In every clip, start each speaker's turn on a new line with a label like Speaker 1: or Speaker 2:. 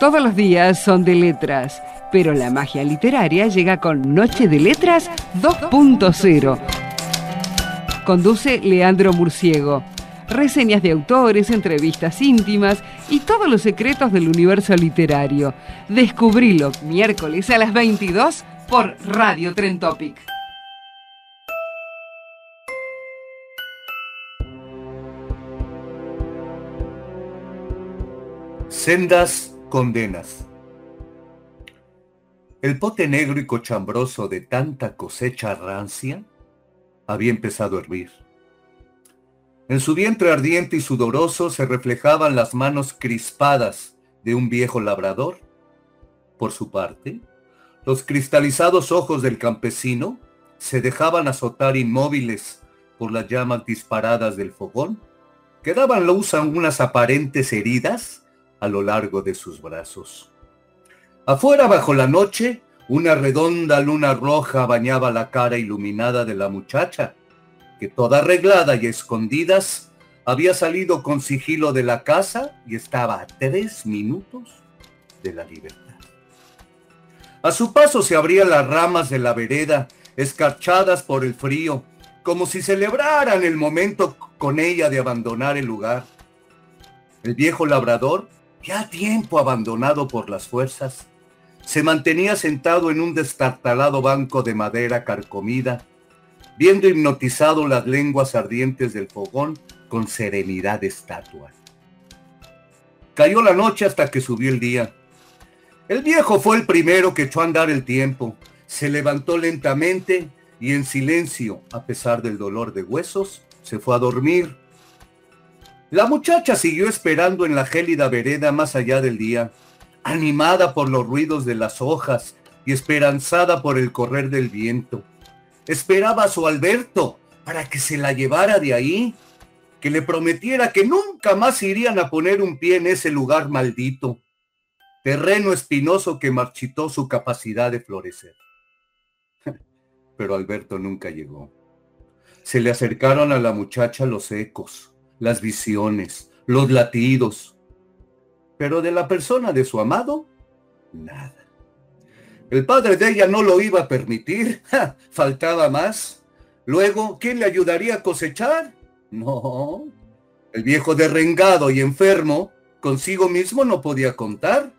Speaker 1: Todos los días son de letras, pero la magia literaria llega con Noche de Letras 2.0. Conduce Leandro Murciego. Reseñas de autores, entrevistas íntimas y todos los secretos del universo literario. Descubrilo miércoles a las 22 por Radio Tren Topic.
Speaker 2: Sendas condenas. El pote negro y cochambroso de tanta cosecha rancia había empezado a hervir. En su vientre ardiente y sudoroso se reflejaban las manos crispadas de un viejo labrador. Por su parte, los cristalizados ojos del campesino se dejaban azotar inmóviles por las llamas disparadas del fogón, que daban luz a unas aparentes heridas a lo largo de sus brazos. Afuera, bajo la noche, una redonda luna roja bañaba la cara iluminada de la muchacha, que toda arreglada y escondidas había salido con sigilo de la casa y estaba a tres minutos de la libertad. A su paso se abrían las ramas de la vereda, escarchadas por el frío, como si celebraran el momento con ella de abandonar el lugar. El viejo labrador ya tiempo abandonado por las fuerzas, se mantenía sentado en un destartalado banco de madera carcomida, viendo hipnotizado las lenguas ardientes del fogón con serenidad de estatua. Cayó la noche hasta que subió el día. El viejo fue el primero que echó a andar el tiempo. Se levantó lentamente y en silencio, a pesar del dolor de huesos, se fue a dormir la muchacha siguió esperando en la gélida vereda más allá del día, animada por los ruidos de las hojas y esperanzada por el correr del viento. Esperaba a su Alberto para que se la llevara de ahí, que le prometiera que nunca más irían a poner un pie en ese lugar maldito, terreno espinoso que marchitó su capacidad de florecer. Pero Alberto nunca llegó. Se le acercaron a la muchacha los ecos las visiones, los latidos. Pero de la persona de su amado, nada. El padre de ella no lo iba a permitir. faltaba más. Luego, ¿quién le ayudaría a cosechar? No. El viejo derrengado y enfermo consigo mismo no podía contar.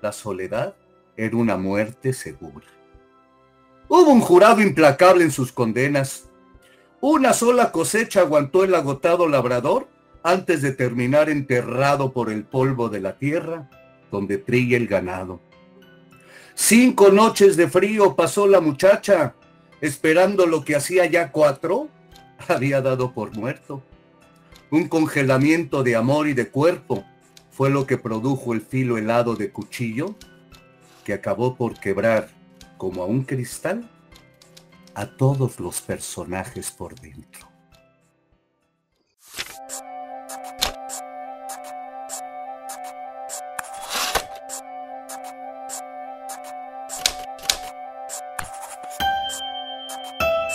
Speaker 2: La soledad era una muerte segura. Hubo un jurado implacable en sus condenas. Una sola cosecha aguantó el agotado labrador antes de terminar enterrado por el polvo de la tierra donde trilla el ganado. Cinco noches de frío pasó la muchacha, esperando lo que hacía ya cuatro, había dado por muerto. Un congelamiento de amor y de cuerpo fue lo que produjo el filo helado de cuchillo que acabó por quebrar como a un cristal a todos los personajes por dentro.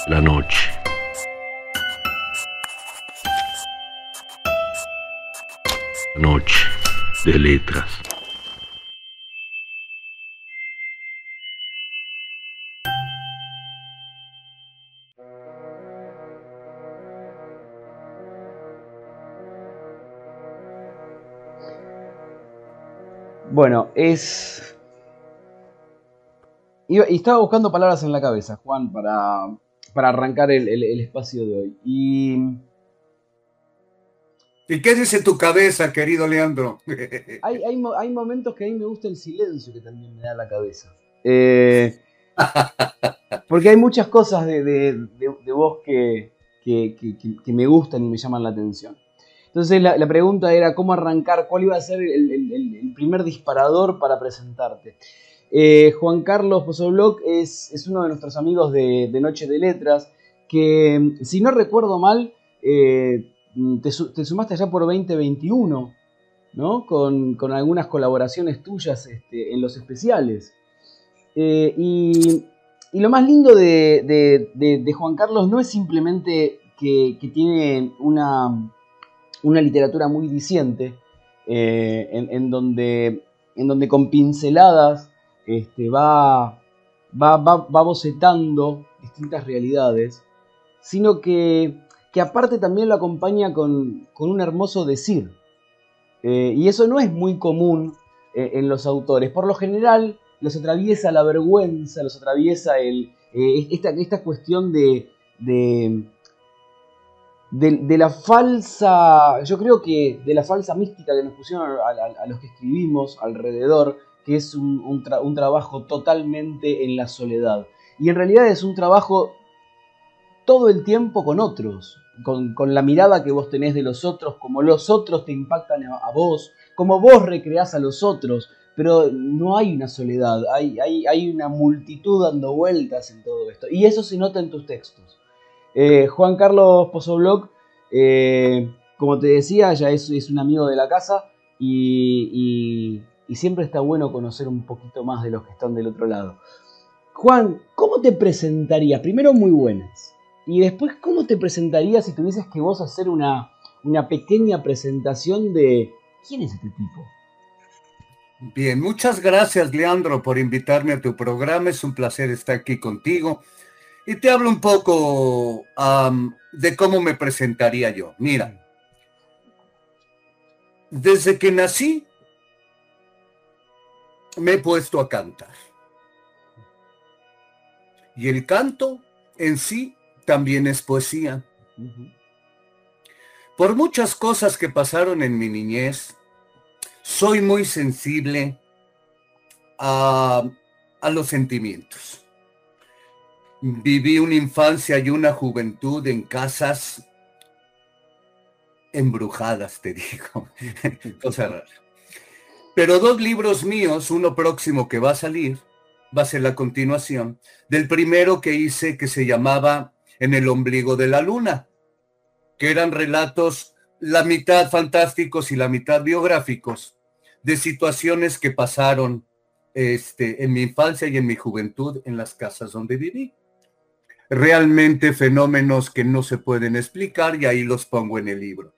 Speaker 3: La noche. Noche de letras.
Speaker 4: Bueno, es. Y, estaba buscando palabras en la cabeza, Juan, para, para arrancar el, espacio de hoy. Y.
Speaker 2: ¿Y qué dice tu cabeza, querido Leandro?
Speaker 4: hay, hay, momentos que a mí me gusta el silencio que también me da la cabeza. Eh, porque hay muchas cosas de, de, vos que, que, me gustan y me llaman la atención. Entonces la, pregunta era cómo arrancar, cuál iba a ser el, primer disparador para presentarte. Eh, Juan Carlos Pozobloc es, es, uno de nuestros amigos de, Noche de Letras, que si no recuerdo mal, eh, te, sumaste allá por 2021, ¿no? Con, algunas colaboraciones tuyas este, en los especiales. Eh, y, lo más lindo de, Juan Carlos no es simplemente que tiene una, una literatura muy diciente, eh, en, donde, en donde con pinceladas este, va, va, va, bocetando distintas realidades, sino que, que, aparte también lo acompaña con, un hermoso decir. Eh, y eso no es muy común eh, en los autores. Por lo general los atraviesa la vergüenza, los atraviesa el, esta, esta, cuestión de, la falsa, yo creo que de la falsa mística que nos pusieron a, los que escribimos alrededor, que es un, trabajo totalmente en la soledad. Y en realidad es un trabajo todo el tiempo con otros, con, la mirada que vos tenés de los otros, como los otros te impactan a, vos, como vos recreás a los otros, pero no hay una soledad, hay, hay, hay una multitud dando vueltas en todo esto. Y eso se nota en tus textos. Eh, Juan Carlos Pozobloc, eh, como te decía, ya es, un amigo de la casa y, siempre está bueno conocer un poquito más de los que están del otro lado. Juan, ¿cómo te presentarías? Primero, muy buenas. Y después, ¿cómo te presentarías si tuvieses que vos hacer una, una pequeña presentación de quién es este tipo?
Speaker 2: Bien, muchas gracias Leandro por invitarme a tu programa. Es un placer estar aquí contigo. Y te hablo un poco de cómo me presentaría yo. Mira, desde que nací me he puesto a cantar. Y el canto en sí también es poesía. Por muchas cosas que pasaron en mi niñez, soy muy sensible a, los sentimientos. Viví una infancia y una juventud en casas embrujadas, te digo. Cosa rara. Pero dos libros míos, uno próximo que va a salir, va a ser la continuación, del primero que hice que se llamaba En el ombligo de la luna, que eran relatos la mitad fantásticos y la mitad biográficos de situaciones que pasaron este, en mi infancia y en mi juventud en las casas donde viví realmente fenómenos que no se pueden explicar y ahí los pongo en el libro.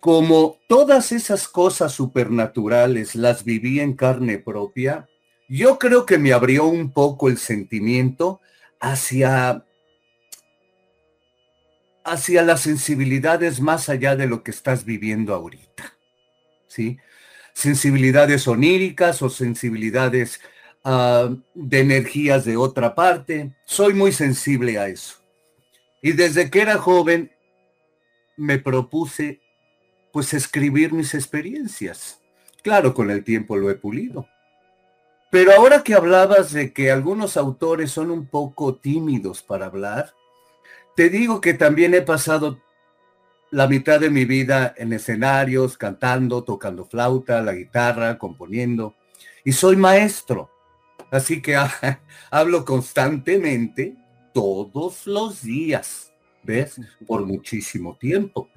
Speaker 2: Como todas esas cosas supernaturales las viví en carne propia, yo creo que me abrió un poco el sentimiento hacia hacia las sensibilidades más allá de lo que estás viviendo ahorita. ¿Sí? Sensibilidades oníricas o sensibilidades Ah, de energías de otra parte. Soy muy sensible a eso. Y desde que era joven me propuse pues escribir mis experiencias. Claro, con el tiempo lo he pulido. Pero ahora que hablabas de que algunos autores son un poco tímidos para hablar, te digo que también he pasado la mitad de mi vida en escenarios, cantando, tocando flauta, la guitarra, componiendo, y soy maestro. Así que hablo constantemente todos los días, ¿ves? Por muchísimo tiempo.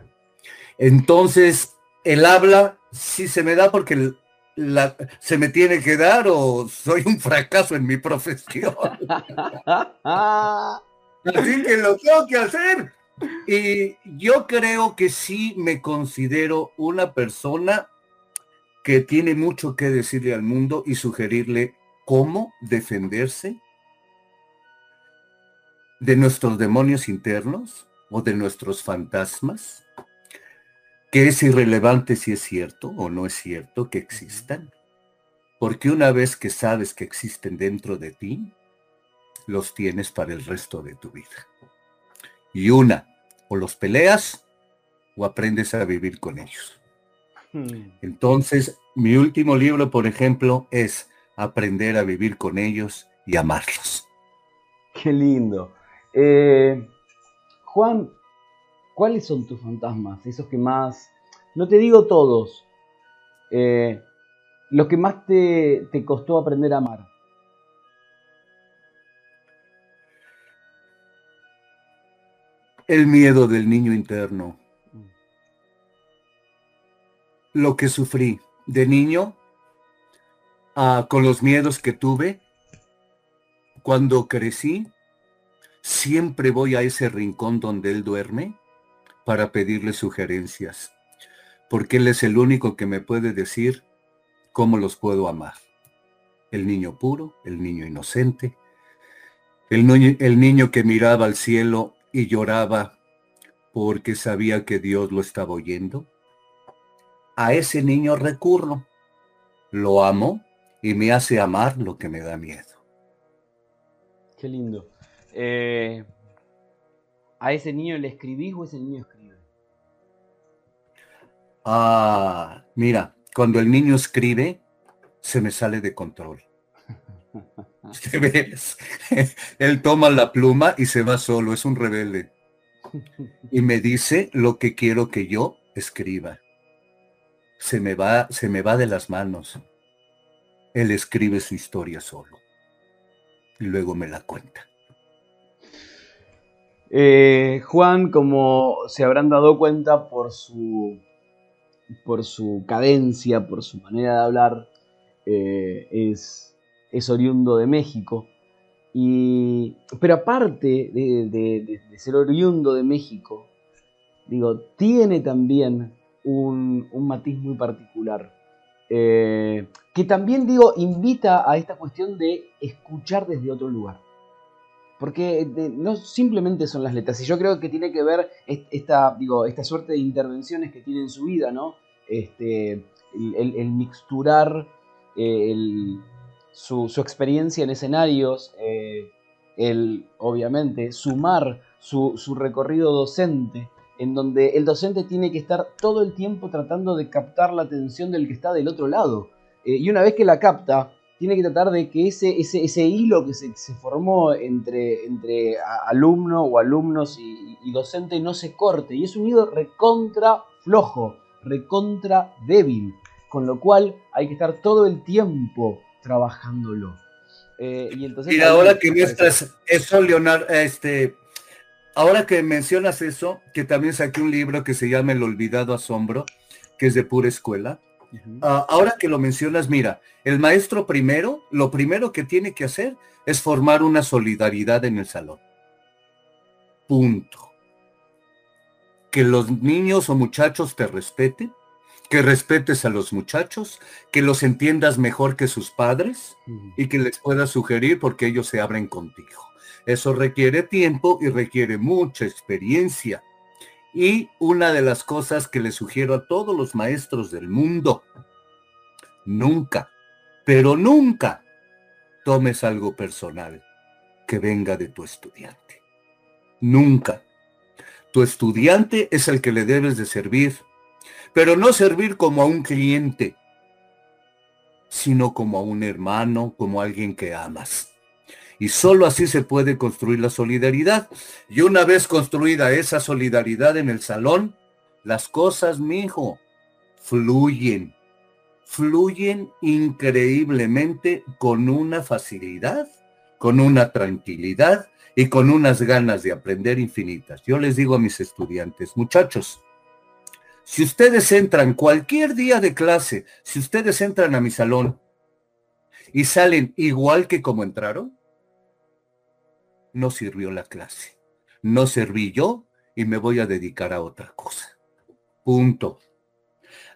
Speaker 2: Entonces, el habla sí se me da porque se me tiene que dar o soy un fracaso en mi profesión. Así que lo tengo que hacer. Y yo creo que sí me considero una persona que tiene mucho que decirle al mundo y sugerirle cómo defenderse de nuestros demonios internos o de nuestros fantasmas, que es irrelevante si es cierto o no es cierto que existan, porque una vez que sabes que existen dentro de ti, los tienes para el resto de tu vida. Y una, o los peleas o aprendes a vivir con ellos. Hmm. Entonces, mi último libro, por ejemplo, es aprender a vivir con ellos y amarlos.
Speaker 4: Qué lindo. Eh, Juan, ¿cuáles son tus fantasmas? Esos que más, no te digo todos, eh, los que más te, te costó aprender a amar.
Speaker 2: El miedo del niño interno. Lo que sufrí de niño, con los miedos que tuve, cuando crecí, siempre voy a ese rincón donde él duerme para pedirle sugerencias, porque él es el único que me puede decir cómo los puedo amar. El niño puro, el niño inocente, el niño que miraba al cielo y lloraba porque sabía que Dios lo estaba oyendo. A ese niño recurro, lo amo y me hace amar lo que me da miedo.
Speaker 4: Qué lindo. Eh, ¿A ese niño le escribís o ese niño escribe?
Speaker 2: Ah, mira, cuando el niño escribe, se me sale de control. ves? Él toma la pluma y se va solo, es un rebelde. Y me dice lo que quiero que yo escriba. Se me va, se me va de las manos. Él escribe su historia solo. Y luego me la cuenta.
Speaker 4: Eh, Juan, como se habrán dado cuenta por su, por su cadencia, por su manera de hablar, eh, es, es, oriundo de México. Y, pero aparte de, ser oriundo de México, digo, tiene también un, matiz muy particular. Eh, que también, digo, invita a esta cuestión de escuchar desde otro lugar. Porque no simplemente son las letras, y yo creo que tiene que ver esta, digo, esta suerte de intervenciones que tiene en su vida, ¿no? Este, el, mixturar eh, su, experiencia en escenarios, eh, el, obviamente, sumar su, recorrido docente, en donde el docente tiene que estar todo el tiempo tratando de captar la atención del que está del otro lado. Eh, y una vez que la capta, tiene que tratar de que ese, ese, ese hilo que se, formó entre, entre alumno o alumnos y, docente no se corte. Y es un hilo recontra flojo, recontra débil. Con lo cual hay que estar todo el tiempo trabajándolo.
Speaker 2: Eh, y entonces, ahora que muestras eso, Leonardo, este, ahora que mencionas eso, que también saqué un libro que se llama El Olvidado Asombro, que es de pura escuela. Ah, ahora que lo mencionas, mira, el maestro primero, lo primero que tiene que hacer es formar una solidaridad en el salón. Punto. Que los niños o muchachos te respeten, que respetes a los muchachos, que los entiendas mejor que sus padres y que les puedas sugerir porque ellos se abren contigo. Eso requiere tiempo y requiere mucha experiencia. Y una de las cosas que le sugiero a todos los maestros del mundo, nunca, pero nunca tomes algo personal que venga de tu estudiante. Nunca. Tu estudiante es el que le debes de servir, pero no servir como a un cliente, sino como a un hermano, como a alguien que amas. Y solo así se puede construir la solidaridad. Y una vez construida esa solidaridad en el salón, las cosas, mijo, fluyen. Fluyen increíblemente con una facilidad, con una tranquilidad y con unas ganas de aprender infinitas. Yo les digo a mis estudiantes, muchachos, si ustedes entran cualquier día de clase, si ustedes entran a mi salón y salen igual que como entraron, no sirvió la clase. No serví yo y me voy a dedicar a otra cosa. Punto.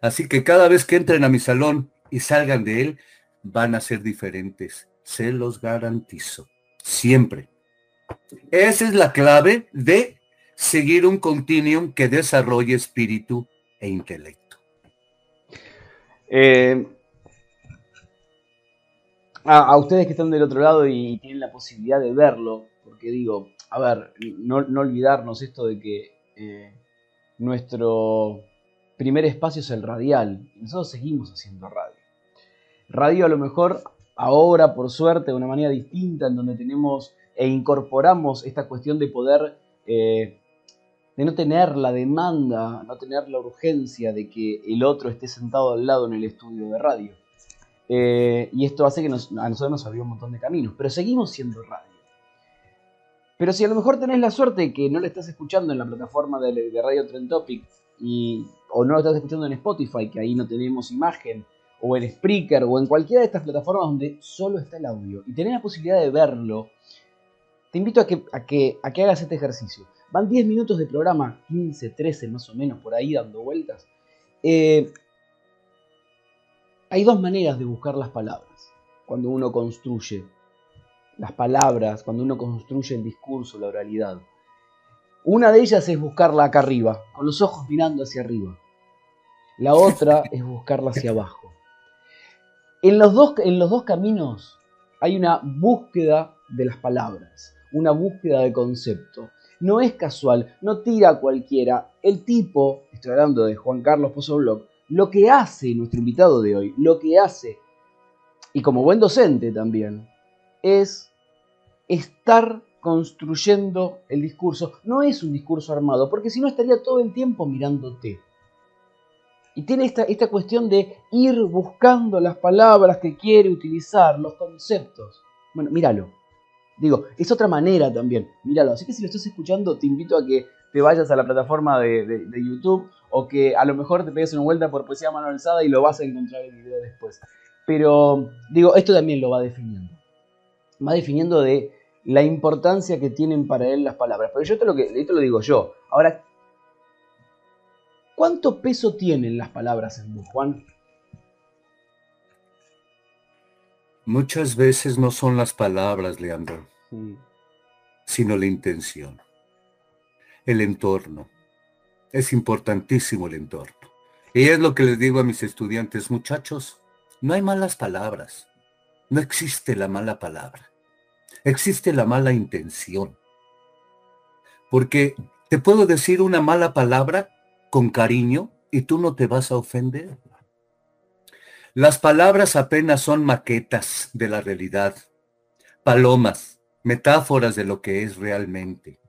Speaker 2: Así que cada vez que entren a mi salón y salgan de él, van a ser diferentes. Se los garantizo. Siempre. Esa es la clave de seguir un continuum que desarrolle espíritu e intelecto.
Speaker 4: Eh, a, ustedes que están del otro lado y tienen la posibilidad de verlo, porque digo, a ver, no, olvidarnos esto de que eh, nuestro primer espacio es el radial, nosotros seguimos haciendo radio. Radio a lo mejor ahora, por suerte, de una manera distinta, en donde tenemos e incorporamos esta cuestión de poder eh, de no tener la demanda, no tener la urgencia de que el otro esté sentado al lado en el estudio de radio. Eh, y esto hace que a nosotros nos abrió un montón de caminos, pero seguimos siendo radio. Pero si a lo mejor tenés la suerte que no lo estás escuchando en la plataforma de, Radio Trend Topic y, o no lo estás escuchando en Spotify, que ahí no tenemos imagen, o en Spreaker, o en cualquiera de estas plataformas donde solo está el audio, y tenés la posibilidad de verlo, te invito a que, a que, a que hagas este ejercicio. Van 10 minutos de programa, 15, 13 más o menos, por ahí dando vueltas. Eh, hay dos maneras de buscar las palabras cuando uno construye las palabras, cuando uno construye el discurso, la oralidad. Una de ellas es buscarla acá arriba, con los ojos mirando hacia arriba. La otra es buscarla hacia abajo. En los dos, en los dos caminos hay una búsqueda de las palabras, una búsqueda de concepto. No es casual, no tira a cualquiera. El tipo, estoy hablando de Juan Carlos Pozobloc, lo que hace nuestro invitado de hoy, lo que hace, y como buen docente también, es estar construyendo el discurso. No es un discurso armado, porque si no estaría todo el tiempo mirándote. Y tiene esta, esta cuestión de ir buscando las palabras que quiere utilizar, los conceptos. Bueno, míralo. Digo, es otra manera también. Míralo. Así que si lo estás escuchando, te invito a que te vayas a la plataforma de, de YouTube o que a lo mejor te pegues una vuelta por poesía mano alzada y lo vas a encontrar el video después. Pero digo, esto también lo va definiendo. Va definiendo de la importancia que tienen para él las palabras. Pero yo esto lo, que, esto lo digo yo. Ahora, ¿cuánto peso tienen las palabras en vos, Juan?
Speaker 2: Muchas veces no son las palabras, Leandro, sino la intención, el entorno es importantísimo el entorno. Y es lo que les digo a mis estudiantes, muchachos, no hay malas palabras. No existe la mala palabra. Existe la mala intención. Porque te puedo decir una mala palabra con cariño y tú no te vas a ofender. Las palabras apenas son maquetas de la realidad, palomas, metáforas de lo que es realmente.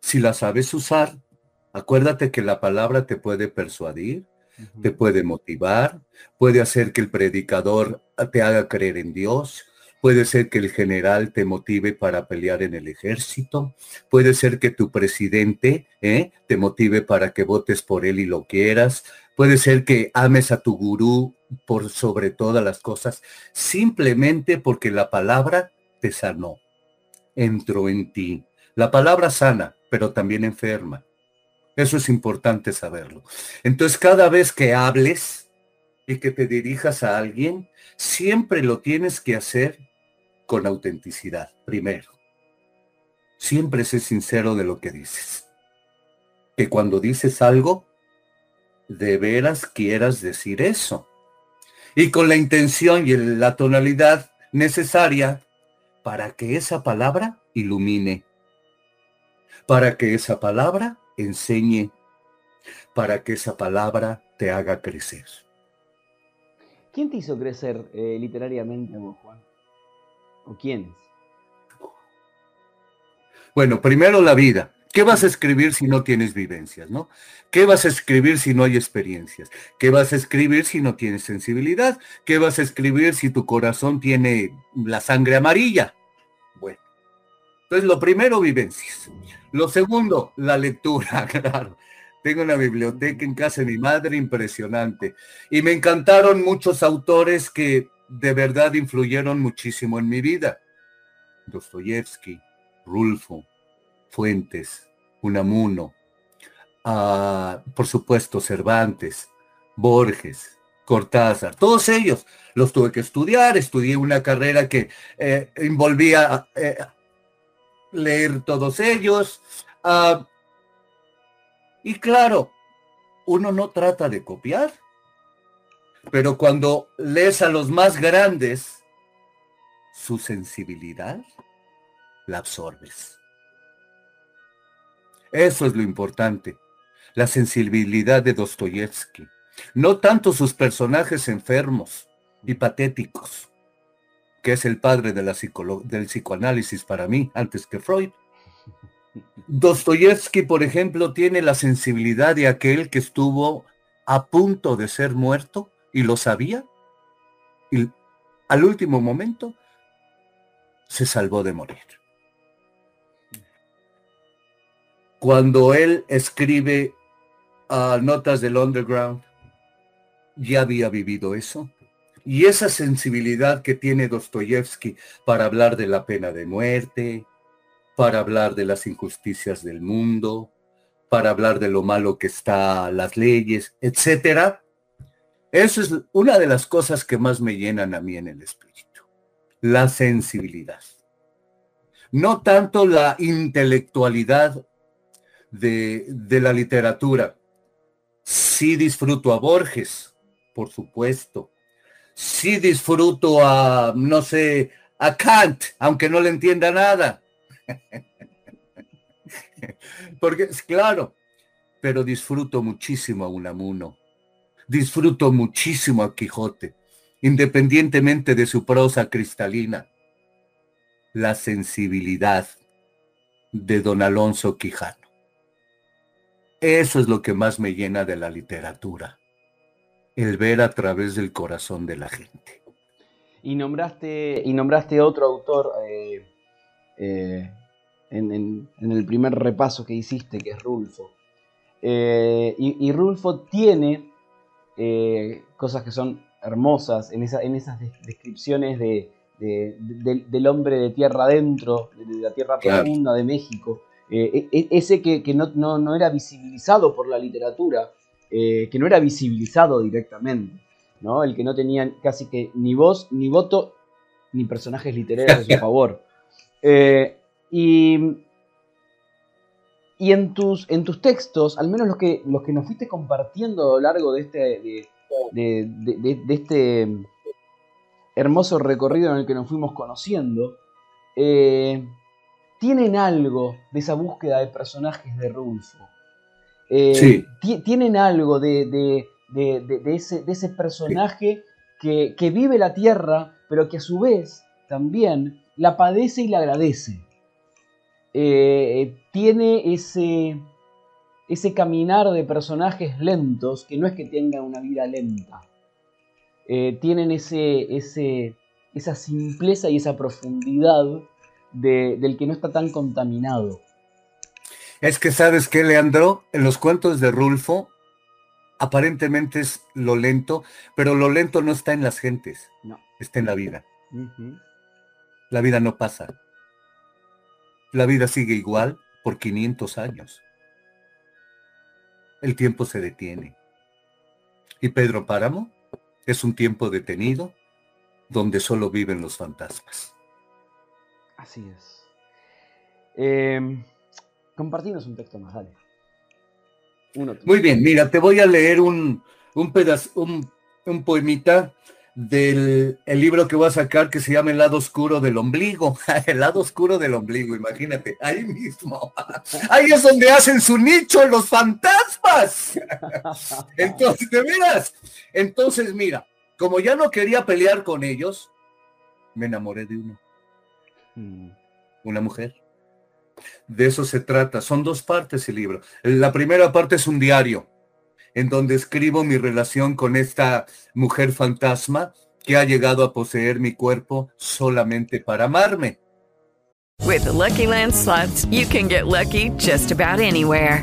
Speaker 2: Si las sabes usar, Acuérdate que la palabra te puede persuadir, te puede motivar, puede hacer que el predicador te haga creer en Dios, puede ser que el general te motive para pelear en el ejército, puede ser que tu presidente ¿eh? te motive para que votes por él y lo quieras, puede ser que ames a tu gurú por sobre todas las cosas, simplemente porque la palabra te sanó, entró en ti. La palabra sana, pero también enferma. Eso es importante saberlo. Entonces, cada vez que hables y que te dirijas a alguien, siempre lo tienes que hacer con autenticidad, primero. Siempre sé sincero de lo que dices. Que cuando dices algo, de veras quieras decir eso. Y con la intención y la tonalidad necesaria para que esa palabra ilumine. Para que esa palabra enseñe para que esa palabra te haga crecer.
Speaker 4: ¿Quién te hizo crecer eh, literariamente vos, Juan? ¿O quiénes?
Speaker 2: Bueno, primero la vida. ¿Qué vas a escribir si no tienes vivencias, no? ¿Qué vas a escribir si no hay experiencias? ¿Qué vas a escribir si no tienes sensibilidad? ¿Qué vas a escribir si tu corazón tiene la sangre amarilla? Entonces lo primero, vivencias. Lo segundo, la lectura, claro. Tengo una biblioteca en casa de mi madre impresionante. Y me encantaron muchos autores que de verdad influyeron muchísimo en mi vida. Dostoyevsky, Rulfo, Fuentes, Unamuno, ah, por supuesto Cervantes, Borges, Cortázar, todos ellos los tuve que estudiar, estudié una carrera que eh, envolvía eh, leer todos ellos. Ah, y claro, uno no trata de copiar, pero cuando lees a los más grandes, su sensibilidad la absorbes. Eso es lo importante, la sensibilidad de Dostoyevsky. No tanto sus personajes enfermos y patéticos, que es el padre del psicoanálisis para mí, antes que Freud. Dostoyevsky, por ejemplo, tiene la sensibilidad de aquel que estuvo a punto de ser muerto y lo sabía. Y al último momento se salvó de morir. Cuando él escribe a Notas del Underground, ya había vivido eso. Y esa sensibilidad que tiene Dostoyevsky para hablar de la pena de muerte, para hablar de las injusticias del mundo, para hablar de lo malo que está las leyes, etcétera. Eso es una de las cosas que más me llenan a mí en el espíritu, la sensibilidad. No tanto la intelectualidad de, de la literatura. Sí disfruto a Borges, por supuesto. Sí disfruto a, no sé, a Kant, aunque no le entienda nada. Porque es claro, pero disfruto muchísimo a Unamuno. Disfruto muchísimo a Quijote, independientemente de su prosa cristalina. La sensibilidad de don Alonso Quijano. Eso es lo que más me llena de la literatura. El ver a través del corazón de la gente.
Speaker 4: Y nombraste, y nombraste otro autor eh, eh, en, el primer repaso que hiciste, que es Rulfo. Eh, y, Rulfo tiene cosas que son hermosas en, en esas descripciones de, del hombre de tierra adentro, de la tierra profunda de México. E, e, ese que, no, era visibilizado por la literatura, que no era visibilizado directamente, ¿no? el que no tenía casi que ni voz, ni voto, ni personajes literarios a su favor. Eh, y, y en, tus, en tus textos, al menos los que, los que nos fuiste compartiendo a lo largo de este, de, este hermoso recorrido en el que nos fuimos conociendo, eh, tienen algo de esa búsqueda de personajes de Rulfo. Eh, tienen algo de, ese, ese, personaje que, que, vive la tierra, pero que a su vez también la padece y la agradece. Eh, tiene ese, ese caminar de personajes lentos que no es que tengan una vida lenta. Eh, tienen ese, ese, esa simpleza y esa profundidad del que no está tan contaminado.
Speaker 2: Es que sabes que, Leandro, en los cuentos de Rulfo, aparentemente es lo lento, pero lo lento no está en las gentes, no. está en la vida. La vida no pasa. La vida sigue igual por 500 años. El tiempo se detiene. Y Pedro Páramo es un tiempo detenido donde solo viven los fantasmas.
Speaker 4: Así es. Eh, compartimos un texto más, dale.
Speaker 2: Muy bien, mira, te voy a leer un, un pedazo, un, un poemita del el libro que voy a sacar que se llama El lado oscuro del ombligo. el lado oscuro del ombligo, imagínate, ahí mismo. ahí es donde hacen su nicho los fantasmas. Entonces, de veras. Entonces, mira, como ya no quería pelear con ellos, me enamoré de uno. Mm. Una mujer. De eso se trata. Son dos partes el libro. La primera parte es un diario en donde escribo mi relación con esta mujer fantasma que ha llegado a poseer mi cuerpo solamente para amarme.
Speaker 5: With Lucky Land you can get lucky just about anywhere.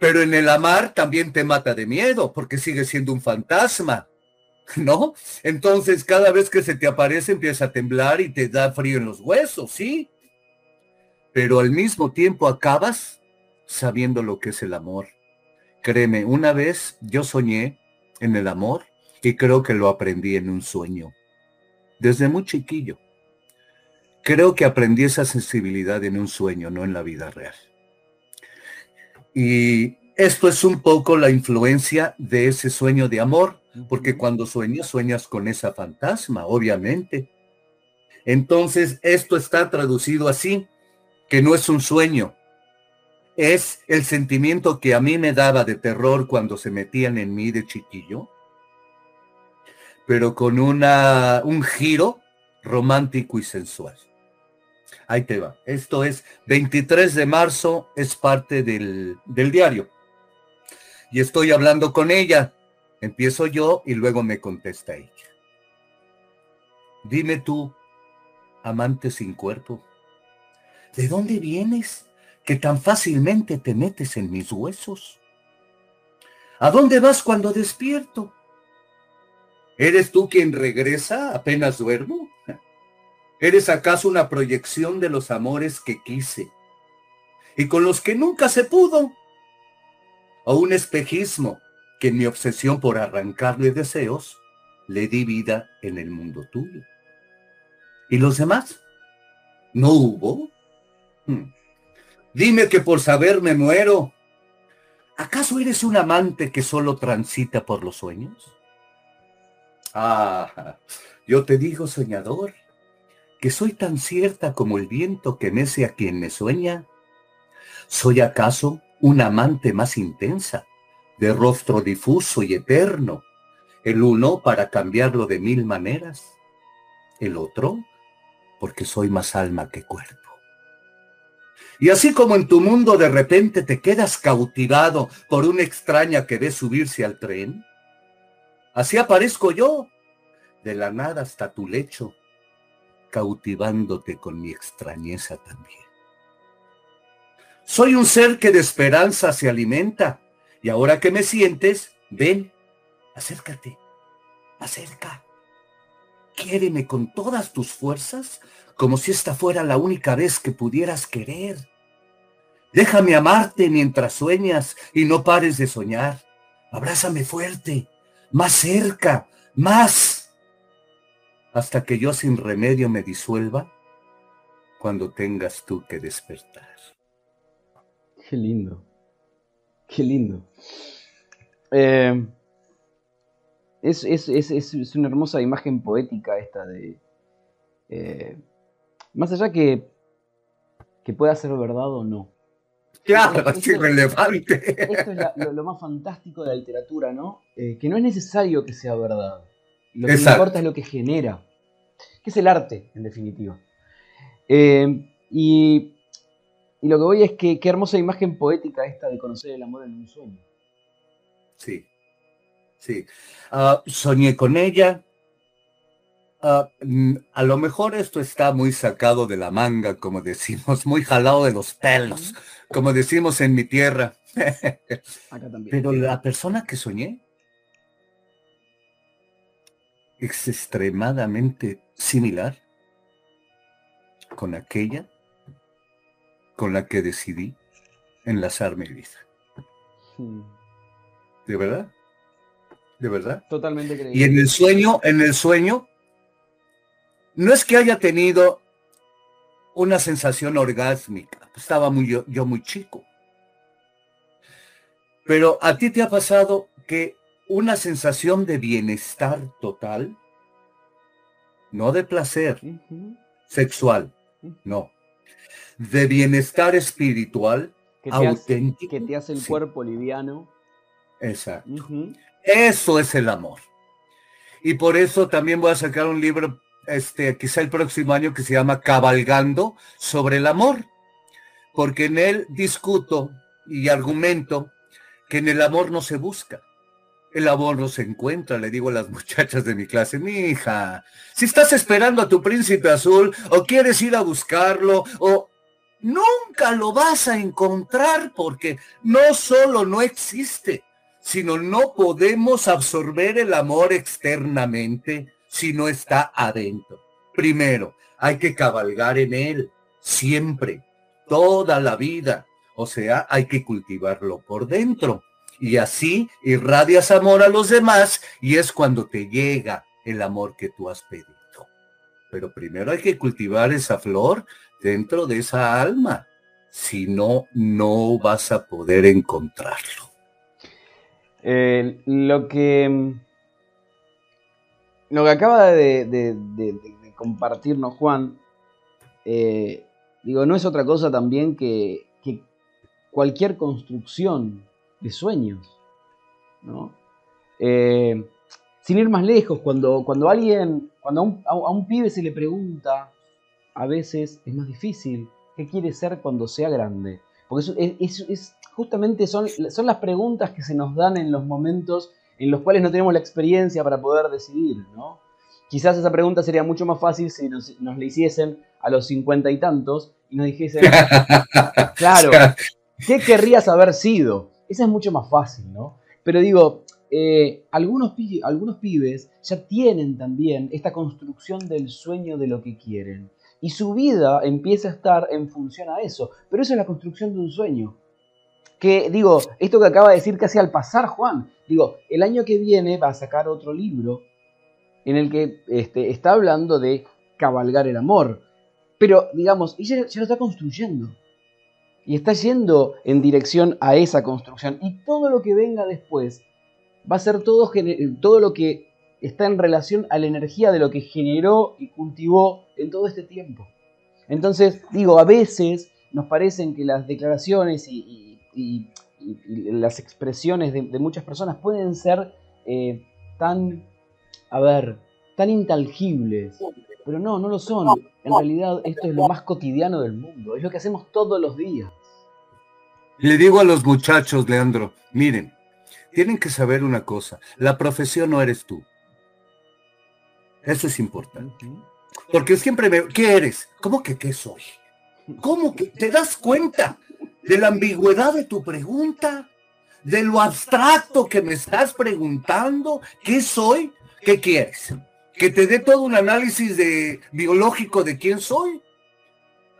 Speaker 2: Pero en el amar también te mata de miedo, porque sigue siendo un fantasma, ¿no? Entonces cada vez que se te aparece empieza a temblar y te da frío en los huesos, ¿sí? Pero al mismo tiempo acabas sabiendo lo que es el amor. Créeme, una vez yo soñé en el amor y creo que lo aprendí en un sueño, desde muy chiquillo. Creo que aprendí esa sensibilidad en un sueño, no en la vida real. Y esto es un poco la influencia de ese sueño de amor, porque cuando sueñas, sueñas con esa fantasma, obviamente. Entonces, esto está traducido así, que no es un sueño, es el sentimiento que a mí me daba de terror cuando se metían en mí de chiquillo, pero con una, un giro romántico y sensual. Ahí te va. Esto es 23 de marzo, es parte del, del diario. Y estoy hablando con ella. Empiezo yo y luego me contesta ella. Dime tú, amante sin cuerpo, ¿de dónde vienes que tan fácilmente te metes en mis huesos? ¿A dónde vas cuando despierto? ¿Eres tú quien regresa apenas duermo? ¿Eres acaso una proyección de los amores que quise y con los que nunca se pudo? ¿O un espejismo que en mi obsesión por arrancarle deseos le di vida en el mundo tuyo? ¿Y los demás? ¿No hubo? Hmm. Dime que por saber me muero. ¿Acaso eres un amante que solo transita por los sueños? Ah, yo te digo, soñador, que soy tan cierta como el viento que mece a quien me sueña. ¿Soy acaso un amante más intensa, de rostro difuso y eterno, el uno para cambiarlo de mil maneras, el otro porque soy más alma que cuerpo? Y así como en tu mundo de repente te quedas cautivado por una extraña que ve subirse al tren, Así aparezco yo, de la nada hasta tu lecho, cautivándote con mi extrañeza también. Soy un ser que de esperanza se alimenta, y ahora que me sientes, ven, acércate, acerca. Quiéreme con todas tus fuerzas, como si esta fuera la única vez que pudieras querer. Déjame amarte mientras sueñas y no pares de soñar. Abrázame fuerte, más cerca, más, hasta que yo sin remedio me disuelva cuando tengas tú que despertar.
Speaker 4: Qué lindo, qué lindo. Eh, es, es, una hermosa imagen poética esta de... Eh, más allá que, que pueda ser verdad o no.
Speaker 2: Claro, es irrelevante.
Speaker 4: Esto es lo, más fantástico de la literatura, ¿no? Eh, que no es necesario que sea verdad. Lo que importa es lo que genera, que es el arte, en definitiva. Eh, y, lo que voy es que qué hermosa imagen poética esta de conocer el amor en un sueño.
Speaker 2: Sí, sí. Ah, soñé con ella, Ah, a lo mejor esto está muy sacado de la manga, como decimos, muy jalado de los pelos, como decimos en mi tierra. Pero la persona que soñé es extremadamente similar con aquella con la que decidí enlazar mi vida. Hmm. ¿De verdad? ¿De verdad?
Speaker 4: Totalmente creíble.
Speaker 2: Y en el sueño, en el sueño, no es que haya tenido una sensación orgásmica, estaba muy, yo, muy chico. Pero a ti te ha pasado que una sensación de bienestar total, no de placer sexual, no, de bienestar espiritual
Speaker 4: que
Speaker 2: auténtico.
Speaker 4: que te hace el cuerpo liviano.
Speaker 2: Exacto. Eso es el amor. Y por eso también voy a sacar un libro este, quizá el próximo año que se llama Cabalgando sobre el amor, porque en él discuto y argumento que en el amor no se busca, el amor no se encuentra, le digo a las muchachas de mi clase, mi hija, si estás esperando a tu príncipe azul o quieres ir a buscarlo o nunca lo vas a encontrar porque no solo no existe, sino no podemos absorber el amor externamente si no está adentro. Primero, hay que cabalgar en él siempre, toda la vida. O sea, hay que cultivarlo por dentro. Y así irradias amor a los demás y es cuando te llega el amor que tú has pedido. Pero primero hay que cultivar esa flor dentro de esa alma. Si no, no vas a poder encontrarlo.
Speaker 4: Eh, lo que lo que acaba de, compartirnos Juan, eh, digo, no es otra cosa también que, cualquier construcción de sueños, ¿no? Eh, sin ir más lejos, cuando, cuando alguien, cuando a un, pibe se le pregunta, a veces es más difícil, ¿qué quiere ser cuando sea grande? Porque es, es, justamente son, son las preguntas que se nos dan en los momentos en los cuales no tenemos la experiencia para poder decidir, ¿no? Quizás esa pregunta sería mucho más fácil si nos, nos la hiciesen a los cincuenta y tantos y nos dijesen, claro, ¿qué querrías haber sido? Esa es mucho más fácil, ¿no? Pero digo, eh, algunos, algunos pibes ya tienen también esta construcción del sueño de lo que quieren. Y su vida empieza a estar en función a eso. Pero eso es la construcción de un sueño que digo, esto que acaba de decir casi al pasar Juan, digo, el año que viene va a sacar otro libro en el que este, está hablando de cabalgar el amor. Pero, digamos, ella ya lo está construyendo. Y está yendo en dirección a esa construcción. Y todo lo que venga después va a ser todo, todo lo que está en relación a la energía de lo que generó y cultivó en todo este tiempo. Entonces, digo, a veces nos parecen que las declaraciones y las expresiones de, muchas personas pueden ser eh, tan, a ver, tan intangibles. Pero no, no lo son. En realidad esto es lo más cotidiano del mundo. Es lo que hacemos todos los días.
Speaker 2: Le digo a los muchachos, Leandro, miren, tienen que saber una cosa. La profesión no eres tú. Eso es importante. Porque siempre me... ¿Qué eres? ¿Cómo que qué soy? ¿Cómo que te das cuenta? de la ambigüedad de tu pregunta, de lo abstracto que me estás preguntando, ¿qué soy? ¿Qué quieres? ¿Que te dé todo un análisis de, biológico de quién soy?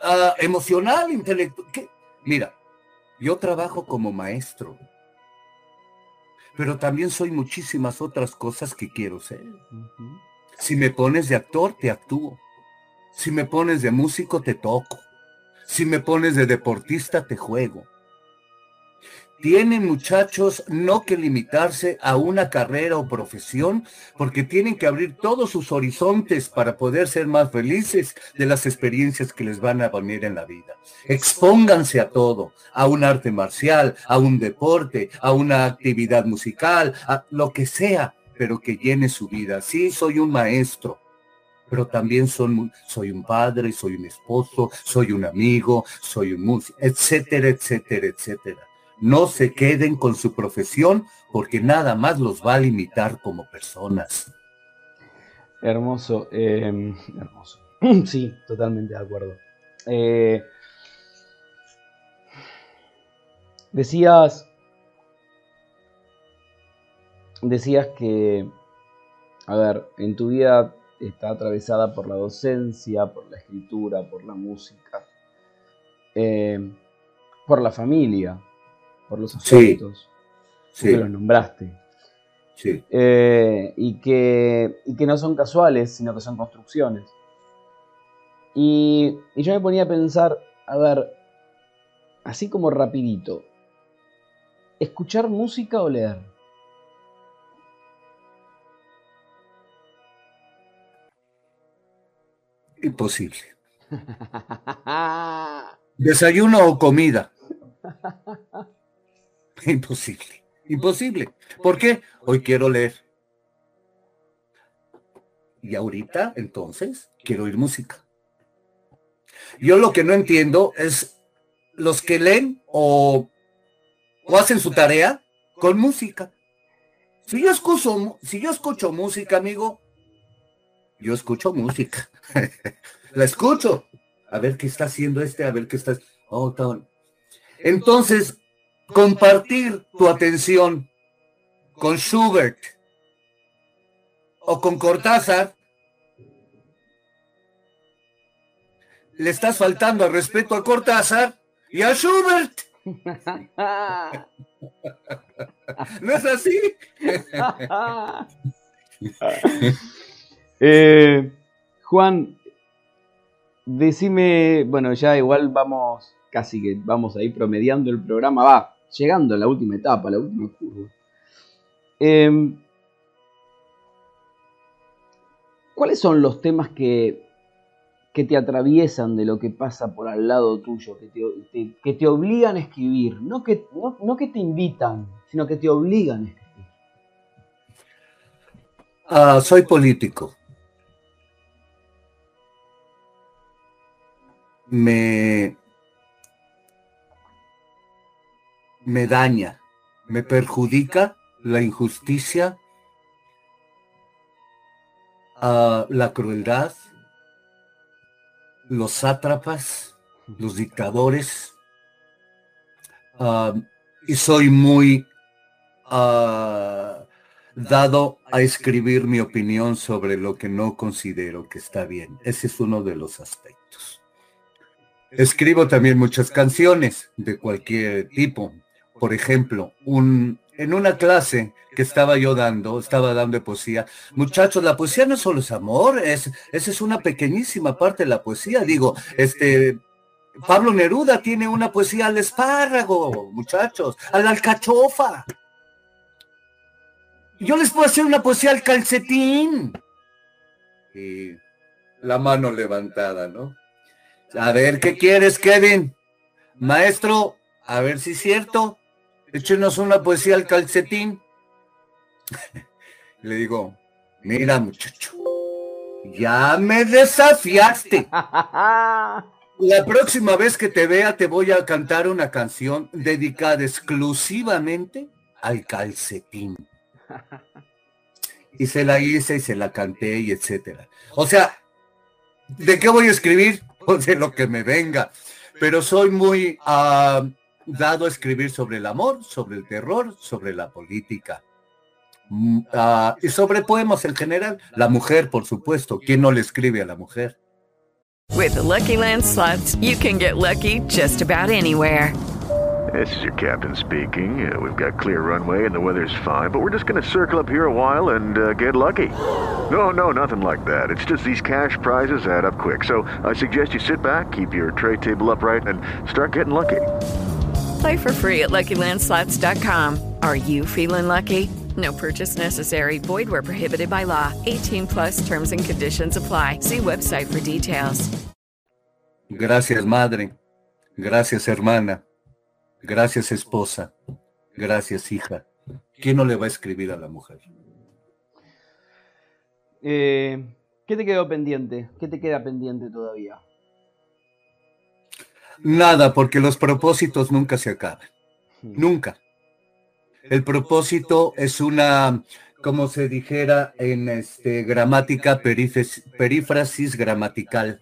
Speaker 2: Ah, ¿Emocional? ¿Intelectual? Mira, yo trabajo como maestro, pero también soy muchísimas otras cosas que quiero ser. Si me pones de actor, te actúo. Si me pones de músico, te toco. Si me pones de deportista, te juego. Tienen muchachos no que limitarse a una carrera o profesión, porque tienen que abrir todos sus horizontes para poder ser más felices de las experiencias que les van a poner en la vida. Expónganse a todo, a un arte marcial, a un deporte, a una actividad musical, a lo que sea, pero que llene su vida. Sí, soy un maestro, pero también son, soy un padre, soy un esposo, soy un amigo, soy un músico, etcétera, etcétera, etcétera. No se queden con su profesión porque nada más los va a limitar como personas.
Speaker 4: Hermoso, em, hermoso. Sí, totalmente de acuerdo. Eh, decías, decías que, a ver, en tu vida está atravesada por la docencia, por la escritura, por la música, eh, por la familia, por los aspectos. Sí, los nombraste.
Speaker 2: Sí.
Speaker 4: Eh, y, que, y que no son casuales, sino que son construcciones. Y, y yo me ponía a pensar, a ver, así como rapidito, ¿escuchar música o leer?
Speaker 2: Imposible. Desayuno o comida. Imposible. Imposible. ¿Por qué? Hoy quiero leer. Y ahorita, entonces, quiero oír música. Yo lo que no entiendo es los que leen o, o hacen su tarea con música. Si yo escucho, si yo escucho música, amigo, yo escucho música. la escucho. A ver qué está haciendo este, a ver qué está. Oh. Entonces, compartir tu atención con Schubert o con Cortázar, le estás faltando al respeto a Cortázar y a Schubert. ¿No es así?
Speaker 4: Eh, Juan, decime, bueno, ya igual vamos, casi que vamos a ir promediando el programa, va, llegando a la última etapa, la última curva. Em, ¿Cuáles son los temas que, que te atraviesan de lo que pasa por al lado tuyo, que te, que te obligan a escribir? No que, no que te invitan, sino que te obligan a escribir.
Speaker 2: Ah, soy político. Me, me daña, me perjudica la injusticia, ah, la crueldad, los sátrapas, los dictadores, ah, y soy muy ah, dado a escribir mi opinión sobre lo que no considero que está bien. Ese es uno de los aspectos. Escribo también muchas canciones de cualquier tipo. Por ejemplo, un, en una clase que estaba yo dando, estaba dando de poesía, muchachos, la poesía no solo es amor, es, esa es una pequeñísima parte de la poesía. Digo, este, Pablo Neruda tiene una poesía al espárrago, muchachos, a la alcachofa. Yo les puedo hacer una poesía al calcetín. Y la mano levantada, ¿no? A ver, ¿qué quieres, Kevin? Maestro, a ver si es cierto. Échenos una poesía al calcetín. Le digo, mira, muchacho, ya me desafiaste. La próxima vez que te vea te voy a cantar una canción dedicada exclusivamente al calcetín. Y se la hice y se la canté y etcétera. O sea, ¿de qué voy a escribir? Pues de lo que me venga. Pero soy muy ah, dado a escribir sobre el amor, sobre el terror, sobre la política. Mm, ah, y sobre poemas en general. La mujer, por supuesto. ¿Quién no le escribe a la mujer?
Speaker 5: With the Lucky Land slots, you can get lucky just about anywhere.
Speaker 3: This is your captain speaking. Uh, we've got clear runway and the weather's fine, but we're just going to circle up here a while and uh, get lucky. No, no, nothing like that. It's just these cash prizes add up quick. So I suggest you sit back, keep your tray table upright, and start getting lucky.
Speaker 5: Play for free at LuckyLandSlots.com. Are you feeling lucky? No purchase necessary. Void where prohibited by law. 18 plus terms and conditions apply. See website for details.
Speaker 2: Gracias, madre. Gracias, hermana. Gracias, esposa. Gracias, hija. ¿Quién no le va a escribir a la mujer?
Speaker 4: Eh, ¿Qué te quedó pendiente? ¿Qué te queda pendiente todavía?
Speaker 2: Nada, porque los propósitos nunca se acaban. Nunca. El propósito es una, como se dijera en este, gramática, perífes- perífrasis gramatical.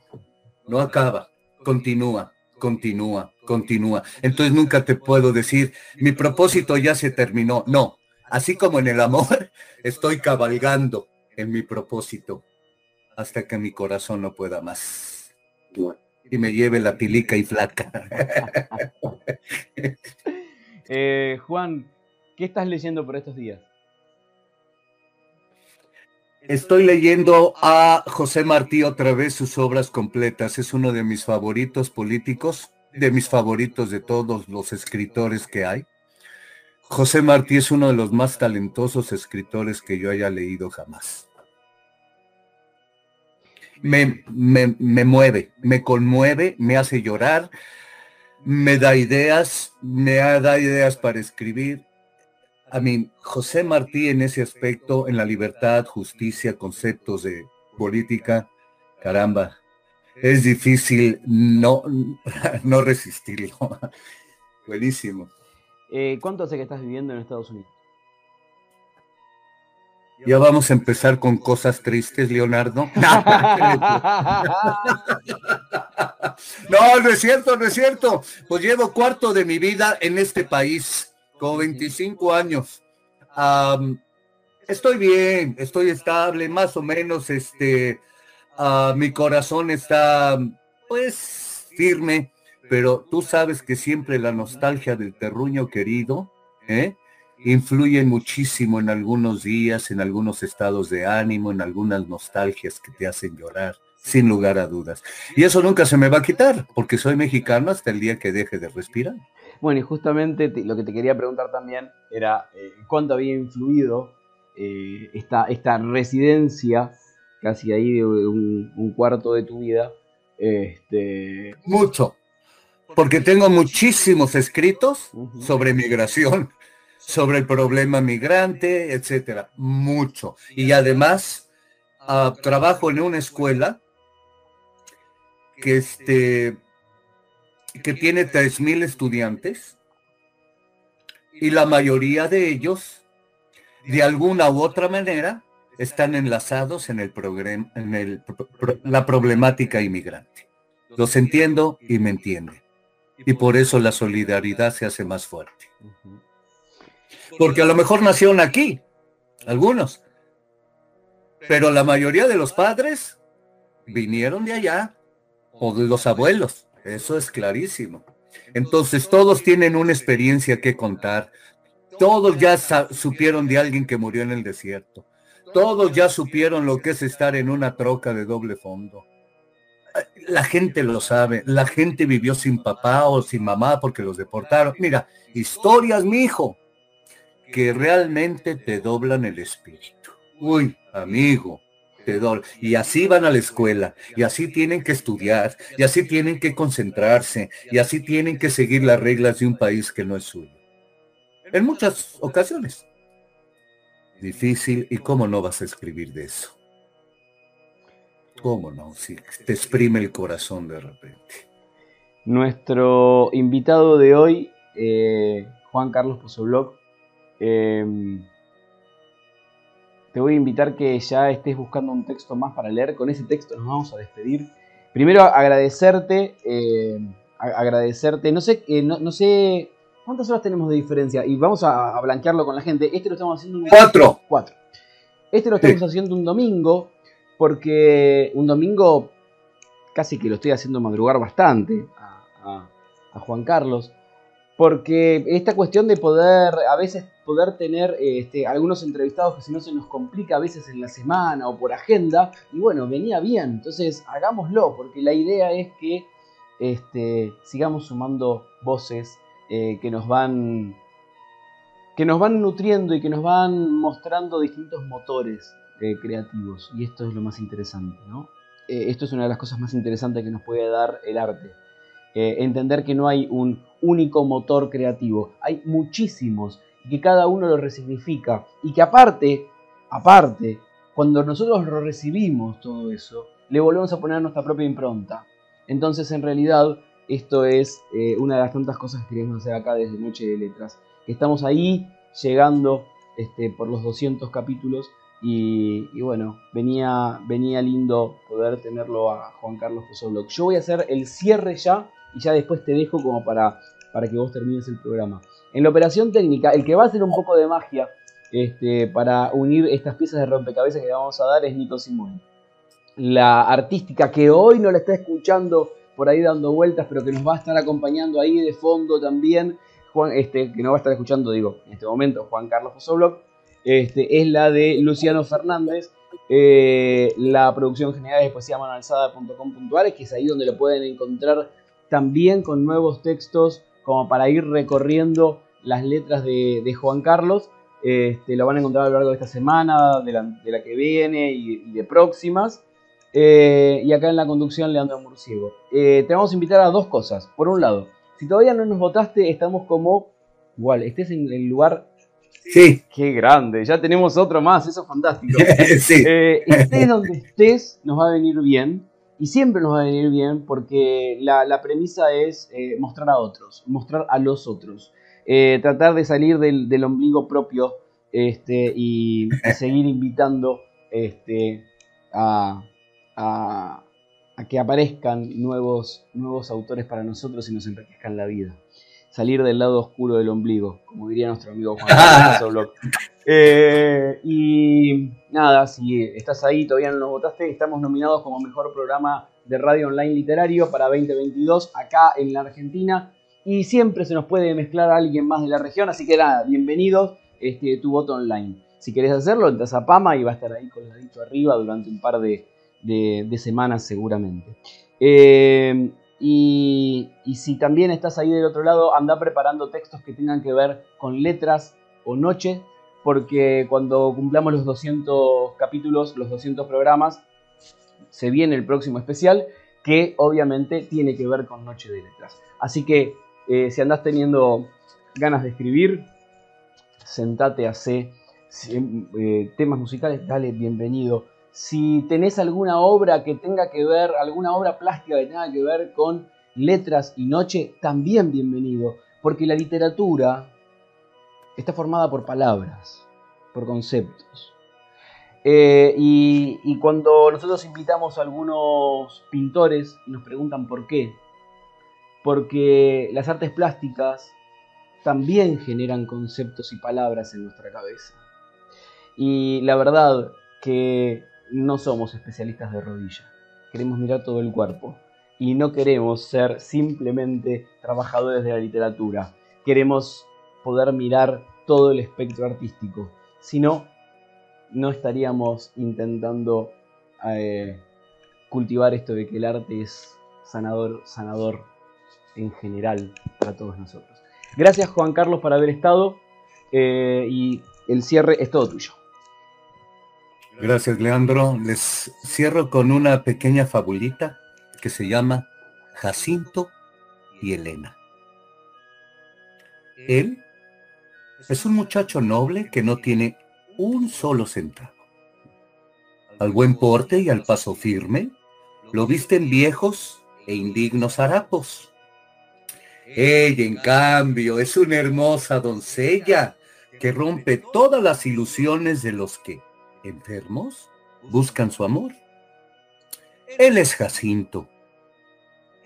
Speaker 2: No acaba, continúa, continúa, continúa. Entonces nunca te puedo decir, mi propósito ya se terminó. No, así como en el amor, estoy cabalgando en mi propósito hasta que mi corazón no pueda más. Y me lleve la pilica y flaca.
Speaker 4: Eh, Juan, ¿qué estás leyendo por estos días?
Speaker 2: Estoy leyendo a José Martí otra vez sus obras completas. Es uno de mis favoritos políticos, de mis favoritos de todos los escritores que hay. José Martí es uno de los más talentosos escritores que yo haya leído jamás. Me, me, me mueve, me conmueve, me hace llorar, me da ideas, me da ideas para escribir. A mí, José Martí en ese aspecto, en la libertad, justicia, conceptos de política, caramba, es difícil no, no resistirlo. Buenísimo.
Speaker 4: Eh, ¿Cuánto hace que estás viviendo en Estados Unidos?
Speaker 2: Ya vamos a empezar con cosas tristes, Leonardo. No, no es cierto, no es cierto. Pues llevo cuarto de mi vida en este país, con 25 años. Estoy bien, estoy estable, más o menos, este, ah, mi corazón está, pues, firme, pero tú sabes que siempre la nostalgia del terruño querido, ¿eh? Influye muchísimo en algunos días, en algunos estados de ánimo, en algunas nostalgias que te hacen llorar, sin lugar a dudas. Y eso nunca se me va a quitar, porque soy mexicano hasta el día que deje de respirar.
Speaker 4: Bueno, y justamente te- lo que te quería preguntar también era eh, cuánto había influido eh, esta, esta residencia, casi ahí de un, un cuarto de tu vida, este,
Speaker 2: Mucho, porque tengo muchísimos escritos sobre migración, sobre el problema migrante, etcétera, mucho. Y además, ah, trabajo en una escuela que este que tiene 3000 estudiantes y la mayoría de ellos de alguna u otra manera están enlazados en el en el la problemática inmigrante. Los entiendo y me entienden. Y por eso la solidaridad se hace más fuerte. Porque a lo mejor nacieron aquí, algunos. Pero la mayoría de los padres vinieron de allá o de los abuelos. Eso es clarísimo. Entonces todos tienen una experiencia que contar. Todos ya supieron de alguien que murió en el desierto. Todos ya supieron lo que es estar en una troca de doble fondo. La gente lo sabe. La gente vivió sin papá o sin mamá porque los deportaron. Mira, historias, mi hijo, que realmente te doblan el espíritu. Uy, amigo, te doblan. Y así van a la escuela, y así tienen que estudiar, y así tienen que concentrarse, y así tienen que seguir las reglas de un país que no es suyo. En muchas ocasiones. Difícil, ¿y cómo no vas a escribir de eso? ¿Cómo no? Si te exprime el corazón de repente.
Speaker 4: Nuestro invitado de hoy, eh, Juan Carlos Pozobloc, eh, te voy a invitar que ya estés buscando un texto más para leer. Con ese texto nos vamos a despedir. Primero agradecerte, eh, a- agradecerte, no sé, eh, no, no sé cuántas horas tenemos de diferencia y vamos a, a blanquearlo con la gente. Este lo estamos haciendo un
Speaker 2: Cuatro.
Speaker 4: Cuatro. Este lo estamos haciendo un domingo, porque un domingo casi que lo estoy haciendo madrugar bastante a, a- a Juan Carlos, porque esta cuestión de poder, a veces poder tener este, algunos entrevistados que si no se nos complica a veces en la semana o por agenda, y bueno, venía bien, entonces hagámoslo, porque la idea es que este, sigamos sumando voces eh, que nos van que nos van nutriendo y que nos van mostrando distintos motores eh, creativos. Y esto es lo más interesante, ¿no? Eh, esto es una de las cosas más interesantes que nos puede dar el arte. Eh, entender que no hay un único motor creativo, hay muchísimos y que cada uno lo resignifica. Y que aparte, aparte, cuando nosotros lo recibimos todo eso, le volvemos a poner nuestra propia impronta. Entonces, en realidad, esto es eh, una de las tantas cosas que queremos hacer acá desde Noche de Letras estamos ahí llegando este, por los 200 capítulos y, bueno, venía, venía lindo poder tenerlo a Juan Carlos Pozobloc. Yo voy a hacer el cierre ya y ya después te dejo como para, para que vos termines el programa. En la operación técnica, el que va a hacer un poco de magia este, para unir estas piezas de rompecabezas que vamos a dar es Nico Simón. La artística que hoy no la está escuchando por ahí dando vueltas, pero que nos va a estar acompañando ahí de fondo también, Juan, este, que no va a estar escuchando, digo, en este momento, Juan Carlos Pozobloc, este, es la de Luciano Fernández. Eh, la producción general es poesiamanalzada.com.ar, que es ahí donde lo pueden encontrar también con nuevos textos, como para ir recorriendo las letras de, de Juan Carlos. Este, lo van a encontrar a lo largo de esta semana, de la, de la que viene y, y de próximas. Eh, y acá en la conducción, Leandro Murciego. Eh, te vamos a invitar a dos cosas. Por un lado, si todavía no nos votaste, estamos como. Igual, estés en el lugar.
Speaker 2: Sí,
Speaker 4: ¡Qué grande! Ya tenemos otro más, eso es fantástico.
Speaker 2: sí.
Speaker 4: Eh, estés donde estés, nos va a venir bien. Y siempre nos va a venir bien porque la, premisa es eh, mostrar a otros, mostrar a los otros. Eh, tratar de salir del, ombligo propio este, y, seguir invitando este, a, a- a que aparezcan nuevos, nuevos autores para nosotros y nos enriquezcan la vida. Salir del lado oscuro del ombligo, como diría nuestro amigo Juan. Eh, y nada, si estás ahí, todavía no nos votaste, estamos nominados como mejor programa de radio online literario para 2022 acá en la Argentina. Y siempre se nos puede mezclar a alguien más de la región, así que nada, bienvenidos, este, tu voto online. Si querés hacerlo, entras a Pama y va a estar ahí colgadito arriba durante un par de, de- de semanas seguramente. Eh, y, si también estás ahí del otro lado, anda preparando textos que tengan que ver con letras o noche, porque cuando cumplamos los 200 capítulos, los 200 programas, se viene el próximo especial que obviamente tiene que ver con Noche de Letras. Así que eh, si andás teniendo ganas de escribir, sentate a hacer eh, temas musicales, dale bienvenido. Si tenés alguna obra que tenga que ver, alguna obra plástica que tenga que ver con letras y noche, también bienvenido. Porque la literatura está formada por palabras, por conceptos. Eh, y, y cuando nosotros invitamos a algunos pintores y nos preguntan por qué, porque las artes plásticas también generan conceptos y palabras en nuestra cabeza. Y la verdad que no somos especialistas de rodilla, queremos mirar todo el cuerpo y no queremos ser simplemente trabajadores de la literatura, queremos poder mirar todo el espectro artístico, si no, no estaríamos intentando eh, cultivar esto de que el arte es sanador, sanador en general para todos nosotros. Gracias Juan Carlos por haber estado eh, y el cierre es todo tuyo.
Speaker 2: Gracias, Leandro. Les cierro con una pequeña fabulita que se llama Jacinto y Elena. Él es un muchacho noble que no tiene un solo centavo. Al buen porte y al paso firme, lo visten viejos e indignos harapos. Ella, en cambio, es una hermosa doncella que rompe todas las ilusiones de los que, enfermos, buscan su amor. Él es Jacinto.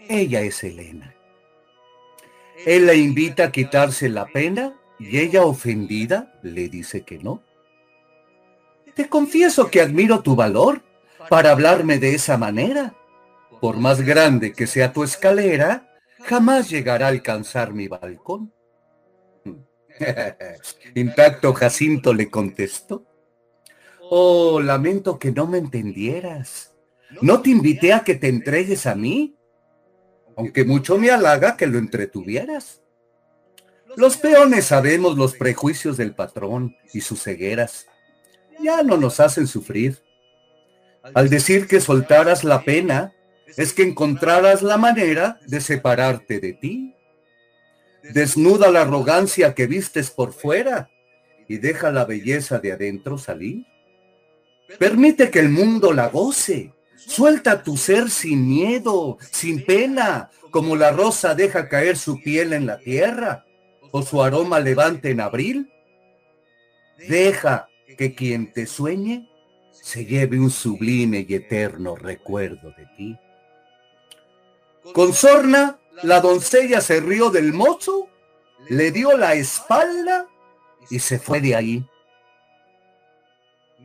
Speaker 2: Ella es Elena. Él la invita a quitarse la pena y ella, ofendida, le dice que no. Te confieso que admiro tu valor para hablarme de esa manera. Por más grande que sea tu escalera, jamás llegará a alcanzar mi balcón. Intacto Jacinto le contestó. Oh, lamento que no me entendieras. No te invité a que te entregues a mí, aunque mucho me halaga que lo entretuvieras. Los peones sabemos los prejuicios del patrón y sus cegueras. Ya no nos hacen sufrir. Al decir que soltaras la pena, es que encontraras la manera de separarte de ti. Desnuda la arrogancia que vistes por fuera y deja la belleza de adentro salir. Permite que el mundo la goce. Suelta tu ser sin miedo, sin pena, como la rosa deja caer su piel en la tierra o su aroma levante en abril. Deja que quien te sueñe se lleve un sublime y eterno recuerdo de ti. Con sorna, la doncella se rió del mozo, le dio la espalda y se fue de ahí.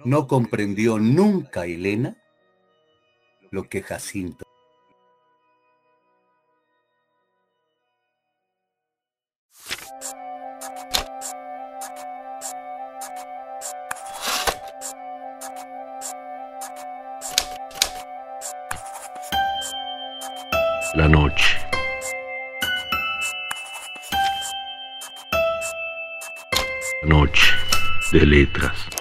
Speaker 2: No comprendió nunca Elena lo que Jacinto.
Speaker 6: La noche. Noche de letras.